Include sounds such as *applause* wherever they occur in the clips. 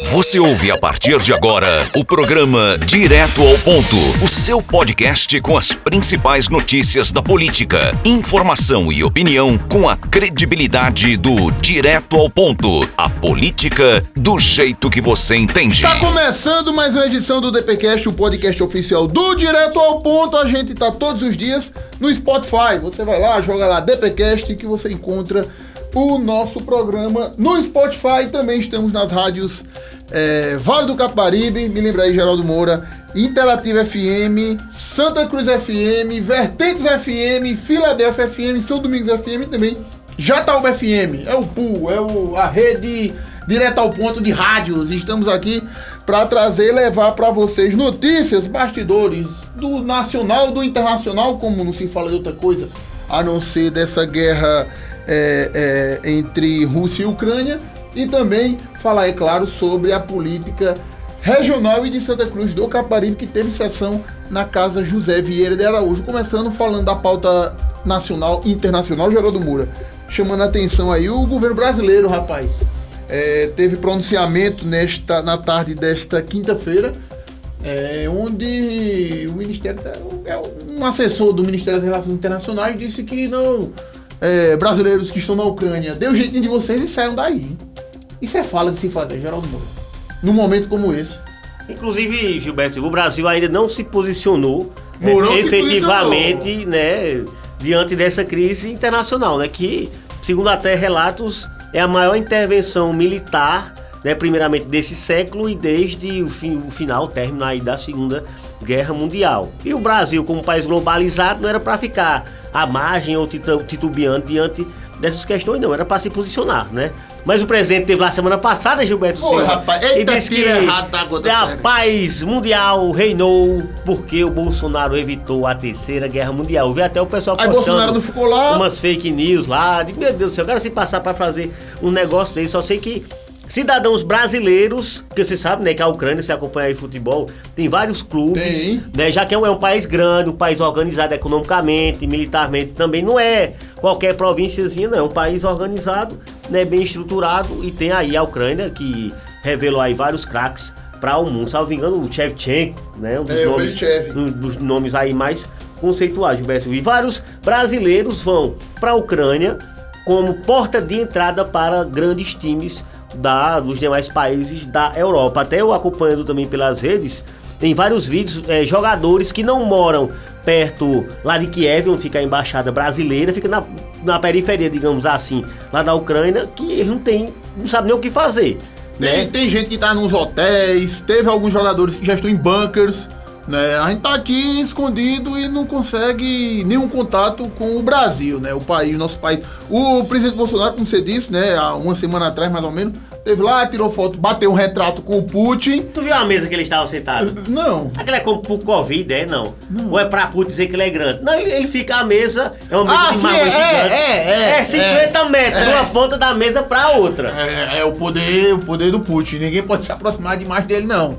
Você ouve a partir de agora o programa Direto ao Ponto, o seu podcast com as principais notícias da política, informação e opinião com a credibilidade do Direto ao Ponto, a política do jeito que você entende. Tá começando mais uma edição do DPcast, o podcast oficial do Direto ao Ponto. A gente tá todos os dias no Spotify. Você vai lá, joga lá DPcast que você encontra o nosso programa no Spotify. Também estamos nas rádios é, Vale do Caparibe, me lembra aí, Geraldo Moura, Interativa FM, Santa Cruz FM, Vertentes FM, Filadélfia FM, São Domingos FM também, Jataúba FM, é o pool, é o, a rede direto ao ponto de rádios. Estamos aqui para trazer e levar para vocês notícias, bastidores do nacional, do internacional, como não se fala de outra coisa, a não ser dessa guerra é, é, entre Rússia e Ucrânia e também falar, é claro, sobre a política regional e de Santa Cruz do Caparibe, que teve sessão na Casa José Vieira de Araújo, começando falando da pauta nacional e internacional, Geraldo Moura, chamando a atenção aí o governo brasileiro, rapaz. É, teve pronunciamento nesta, na tarde desta quinta-feira, é, onde o Ministério, é um assessor do Ministério das Relações Internacionais disse que não, é, brasileiros que estão na Ucrânia, dê o um jeitinho de vocês e saiam daí. Isso é fala de se fazer, Geraldo Moura. Num momento como esse. Inclusive, Gilberto, o Brasil ainda não se posicionou né, efetivamente, posicionou. né, diante dessa crise internacional, né, que, segundo até relatos, é a maior intervenção militar, né, primeiramente desse século e desde o, fim, o final, o término aí da Segunda Guerra Mundial. E o Brasil, como país globalizado, não era para ficar à margem ou titubeando diante dessas questões, não, era para se posicionar, né? Mas o presidente teve lá semana passada, Gilberto Silva. rapaz, e disse que errado tá a paz mundial reinou porque o Bolsonaro evitou a terceira guerra mundial. Eu vi até o pessoal Aí Bolsonaro não ficou lá. Umas fake news lá. De, meu Deus do céu, eu quero se passar para fazer um negócio desse. Só sei que cidadãos brasileiros, porque você sabe, né, que a Ucrânia, se acompanha aí futebol, tem vários clubes, tem. né, já que é um, é um país grande, um país organizado economicamente, militarmente também, não é qualquer provínciazinha, não, é um país organizado né, bem estruturado e tem aí a Ucrânia que revelou aí vários craques para o mundo. Salvo engano, o Shevchenko, né, um dos, é, nomes, um dos nomes aí mais conceituais, Gilberto. E vários brasileiros vão para a Ucrânia como porta de entrada para grandes times da, dos demais países da Europa. Até eu acompanhando também pelas redes, tem vários vídeos, é, jogadores que não moram perto lá de Kiev, onde fica a embaixada brasileira, fica na, na periferia, digamos assim, lá da Ucrânia, que eles não tem, não sabe nem o que fazer. Tem, né? tem gente que tá nos hotéis, teve alguns jogadores que já estão em bunkers, né? A gente tá aqui escondido e não consegue nenhum contato com o Brasil, né? O país, nosso país. O presidente Bolsonaro, como você disse, né, há uma semana atrás mais ou menos, Teve lá, tirou foto, bateu um retrato com o Putin. Tu viu a mesa que ele estava sentado? Não. Aquela é como pro Covid, é? Não. não. Ou é pra Putin dizer que ele é grande? Não, ele, ele fica a mesa, é uma mesa ah, de sim, é, gigante. É, é, é. 50 é, metros, é. de uma ponta da mesa pra outra. É, é, o poder, o poder do Putin. Ninguém pode se aproximar demais dele, não.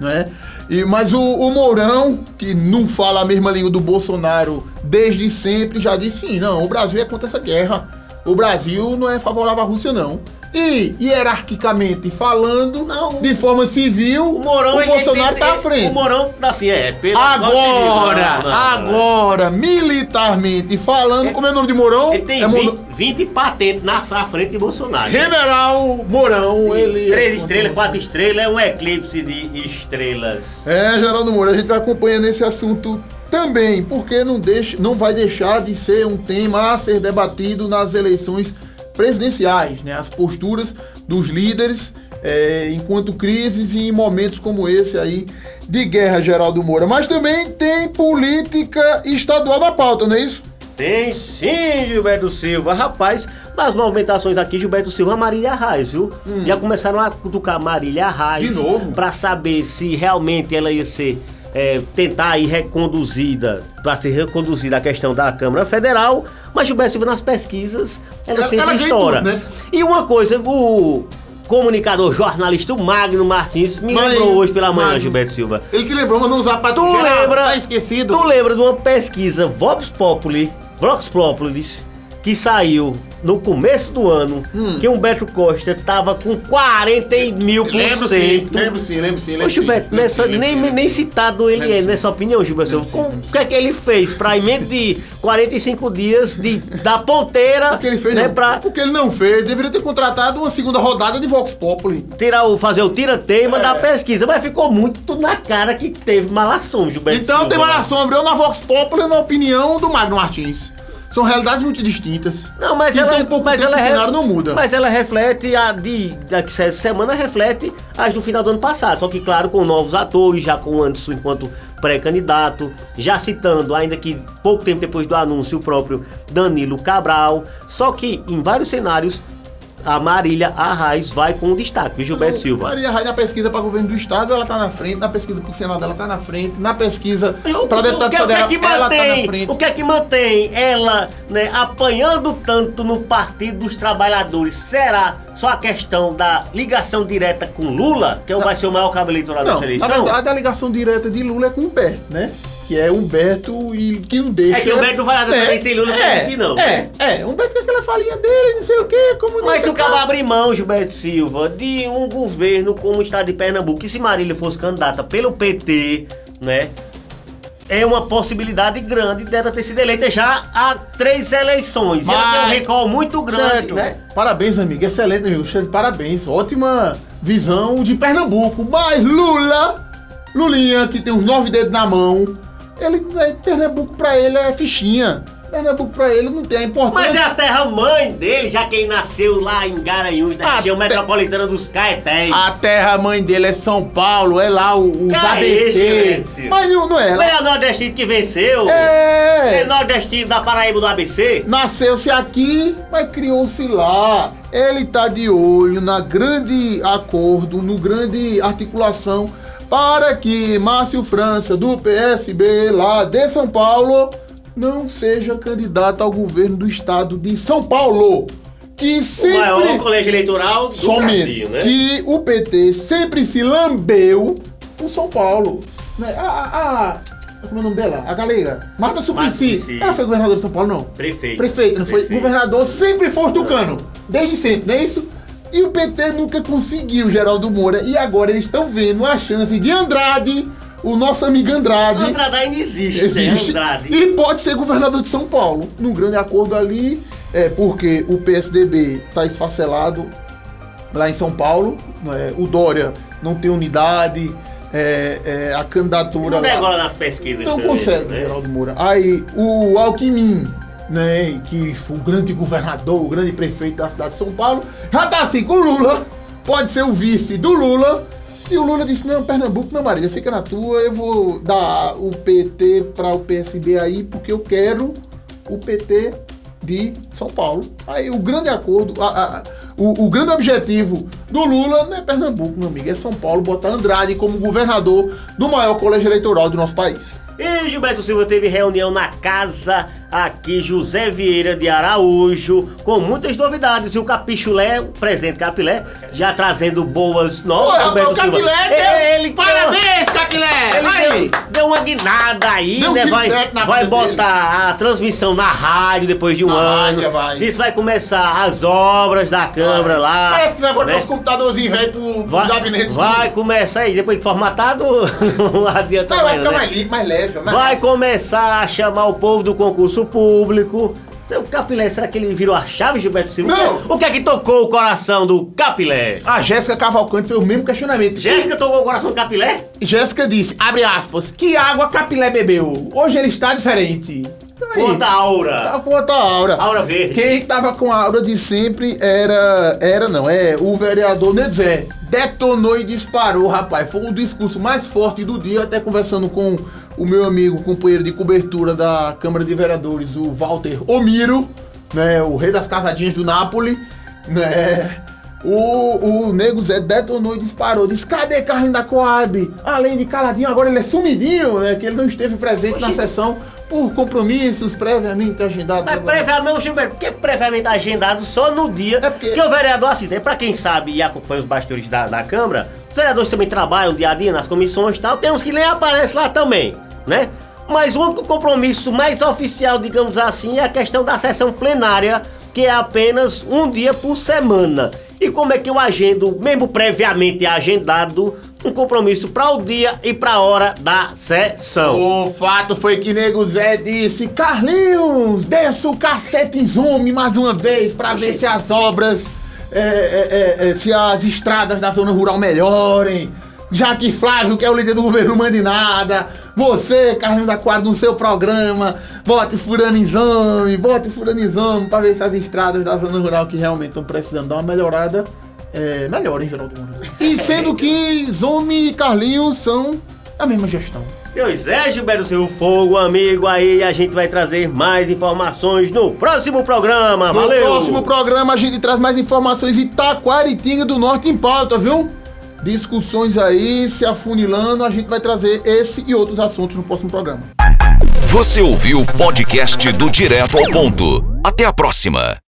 Não é? E, mas o, o Mourão, que não fala a mesma língua do Bolsonaro desde sempre, já disse sim, não, o Brasil é contra essa guerra. O Brasil não é favorável à Rússia, não. E, hierarquicamente falando, não, de forma civil, o, Morão, o Bolsonaro está à frente. O Morão, assim, é. Pelo agora, não, não, agora, militarmente falando, ele, como é o nome de Morão? Ele tem é 20, 20 patentes na, frente de Bolsonaro. General Mourão, ele. É três é, estrelas, quatro estrelas, é um eclipse de estrelas. É, Geraldo Moura, a gente vai acompanhando esse assunto também, porque não, deixa, não vai deixar de ser um tema a ser debatido nas eleições presidenciais, né? as posturas dos líderes é, enquanto crises e em momentos como esse aí de guerra, Geraldo Moura. Mas também tem política estadual na pauta, não é isso? Tem sim, Gilberto Silva. Rapaz, nas movimentações aqui, Gilberto Silva, Marília Arraes, viu? Hum. Já começaram a cutucar Marília Arraes. De novo? Pra saber se realmente ela ia ser é, tentar ir reconduzida, para ser reconduzida a questão da Câmara Federal, mas Gilberto Silva nas pesquisas, ela, ela sempre ela estoura. Tudo, né? E uma coisa, o comunicador jornalista Magno Martins me mas, lembrou hoje pela manhã, Magno. Gilberto Silva. Ele que lembrou, mas não usar para tu lembra, tá esquecido. Tu lembra de uma pesquisa Vox Populi, Vox Populis, que saiu no começo do ano Hum. que Humberto Costa tava com 40 mil por Lembro sim, cento. lembro sim, lembro sim, lembro Ô sim. Gilberto, lembro nessa, sim, nem, sim, nem sim. citado ele Lembro é sim. nessa opinião, Gilberto. Sim, O que é que ele fez pra emenda de 45 dias de, da ponteira O que ele fez, né, não. pra O que ele não fez, deveria ter contratado uma segunda rodada de Vox Populi. tirar o, fazer o tira-teima É. da pesquisa, mas ficou muito na cara que teve malação, Gilberto. Então Silva, tem mais sombra, eu na Vox Populi e na opinião do Magno Martins. São realidades muito distintas. Não, mas ela, tão pouco mas tempo ela o cenário não muda. Mas ela reflete a de daqui semana reflete as do final do ano passado, só que claro com novos atores, já com o Anderson enquanto pré-candidato, já citando ainda que pouco tempo depois do anúncio o próprio Danilo Cabral, só que em vários cenários a Marília Arraes vai com destaque, viu, Gilberto Silva? Maria Raia na pesquisa para governo do estado, ela tá na frente, na pesquisa para o Senado, ela tá na frente, na pesquisa O- para o deputado que, o que é federal, que ela tá na mantém, frente. o que é que mantém ela né, apanhando tanto no Partido dos Trabalhadores? Será só a questão da ligação direta com Lula, que é o- vai ser o maior cabo eleitoral Não, dessa na verdade a ligação direta de Lula é com o Humberto, né? Que é Humberto e que não deixa... É que o Humberto não vai nada também sem Lula, não é, não. É, é, Humberto com aquela falinha dele, não sei o quê, como... Mas se o cabo quê. abrir mão, Gilberto Silva, de um governo como o estado de Pernambuco, e se Marília fosse candidata pelo PT, né? É uma possibilidade grande dela ter sido eleita já há três eleições. Ela tem um Mas- recall muito grande, Certo. né? Parabéns, amigo. Excelente, amigo. Parabéns. Ótima visão de Pernambuco. Mas Lula, Lulinha, que tem uns nove dedos na mão, ele, é, Pernambuco pra ele é fichinha. Pernambuco pra ele não tem a importância. Mas é a terra mãe dele, já que ele nasceu lá em Garanhuns, na A região te- metropolitana dos Caetés. A terra mãe dele é São Paulo, é lá o- os ABC. Mas não, não é. Não é o nordestino que venceu? É É. nordestino da Paraíba do ABC? Nasceu-se aqui, mas criou-se lá. Ele tá de olho na grande acordo, no grande articulação para que Márcio França, do PSB lá de São Paulo, não seja candidato ao governo do estado de São Paulo. Que O sempre. maior colégio eleitoral do Somente Brasil, né? que o PT sempre se lambeu por São Paulo. Né? A, como é o nome dela? A galega. Marta Suplicy. Ela foi governadora de São Paulo, não? Prefeito. Prefeito, não foi? Prefeito. Governador sempre foi tucano. Desde sempre, não é isso? E o PT nunca conseguiu, Geraldo Moura. E agora eles estão vendo a chance de Andrade, o nosso amigo Andrade. Andrade ainda existe, Existe. né? Andrade. E pode ser governador de São Paulo. Num grande acordo ali, é porque o PSDB está esfacelado lá em São Paulo. né? O Dória não tem unidade. é, é, a candidatura Não lá. agora nas pesquisas. Não também, consegue, né? Geraldo Moura. Aí, o Alckmin, né, que o grande governador, o grande prefeito da cidade de São Paulo, já tá assim com o Lula, pode ser o vice do Lula. E o Lula disse: Não, Pernambuco, não, Marília, fica na tua, eu vou dar o PT para o PSB aí, porque eu quero o PT de São Paulo. Aí o grande acordo, a- a- o, o grande objetivo do Lula não é Pernambuco, meu amigo, é São Paulo, botar Andrade como governador do maior colégio eleitoral do nosso país. E Gilberto Silva teve reunião na casa aqui, José Vieira de Araújo, com muitas novidades. E o Capichulé, o presidente Capilé, já trazendo boas novas. Pô, o. Capilé deu- ele Parabéns, Capilé! Ele Aí. deu, deu uma guinada aí, Deu né? Vai, vai vida dele. botar a transmissão na rádio depois de um Na ano. rádio, vai. Isso vai começar as obras da Câmara lá. Parece que vai botar né? os computadorzinhos velho pro, Vai, gabinetes. vai começar aí, depois de formatado, *laughs* não adianta Vai, ficar né? mais mais leve. Mais Vai começar a chamar o povo do concurso público. O Capilé, será que ele virou a chave, Gilberto Silva? Não. O que- O que é que tocou o coração do Capilé? A Jéssica Cavalcante fez o mesmo questionamento. Jéssica tocou o coração do Capilé? Jéssica disse, abre aspas, que água Capilé bebeu? Hoje ele está diferente. Aí, Conta a aura. Tá com outra aura. Aura verde. Quem tava com a aura de sempre era. Era não, é o vereador Nedvé. Detonou e disparou, rapaz. Foi o discurso mais forte do dia, até conversando com o meu amigo, companheiro de cobertura da Câmara de Vereadores, o Walter Omiro, né? O rei das casadinhas do Nápoles, né? O, o Nego Zé detonou e disparou. Disse: cadê Carlinhos da Coab? Além de caladinho, agora ele é sumidinho, né? Que ele não esteve presente na Oxi. sessão por compromissos previamente agendados. Mas previamente, Gilberto, por que previamente agendado só no dia É porque- que o vereador assiste? Pra quem sabe e acompanha os bastidores da, da Câmara, os vereadores também trabalham dia a dia nas comissões e tal, tem uns que nem aparecem lá também, né? Mas o único compromisso mais oficial, digamos assim, é a questão da sessão plenária, que é apenas um dia por semana. E como é que eu agendo, mesmo previamente agendado, um compromisso para o dia e para a hora da sessão? O fato foi que Nego Zé disse: Carlinhos, desça o cacete em zoom mais uma vez para ver se as obras, é, é, é, se as estradas da zona rural melhorem. Já que Flávio, que é o líder do governo, não mande nada. Você, Carlinhos da Quadra, no seu programa, bote furando exame, bote furando exame pra ver se as estradas da zona rural que realmente estão precisando dar uma melhorada, é, melhorem, Geraldo E sendo que Zome e Carlinhos são a mesma gestão. Pois é, Gilberto Seu Fogo, amigo, aí a gente vai trazer mais informações no próximo programa, valeu! No próximo programa a gente traz mais informações Itaquaritinga do Norte em pauta, viu? discussões aí se afunilando. A gente vai trazer esse e outros assuntos no próximo programa. Você ouviu o podcast do Direto ao Ponto. Até a próxima.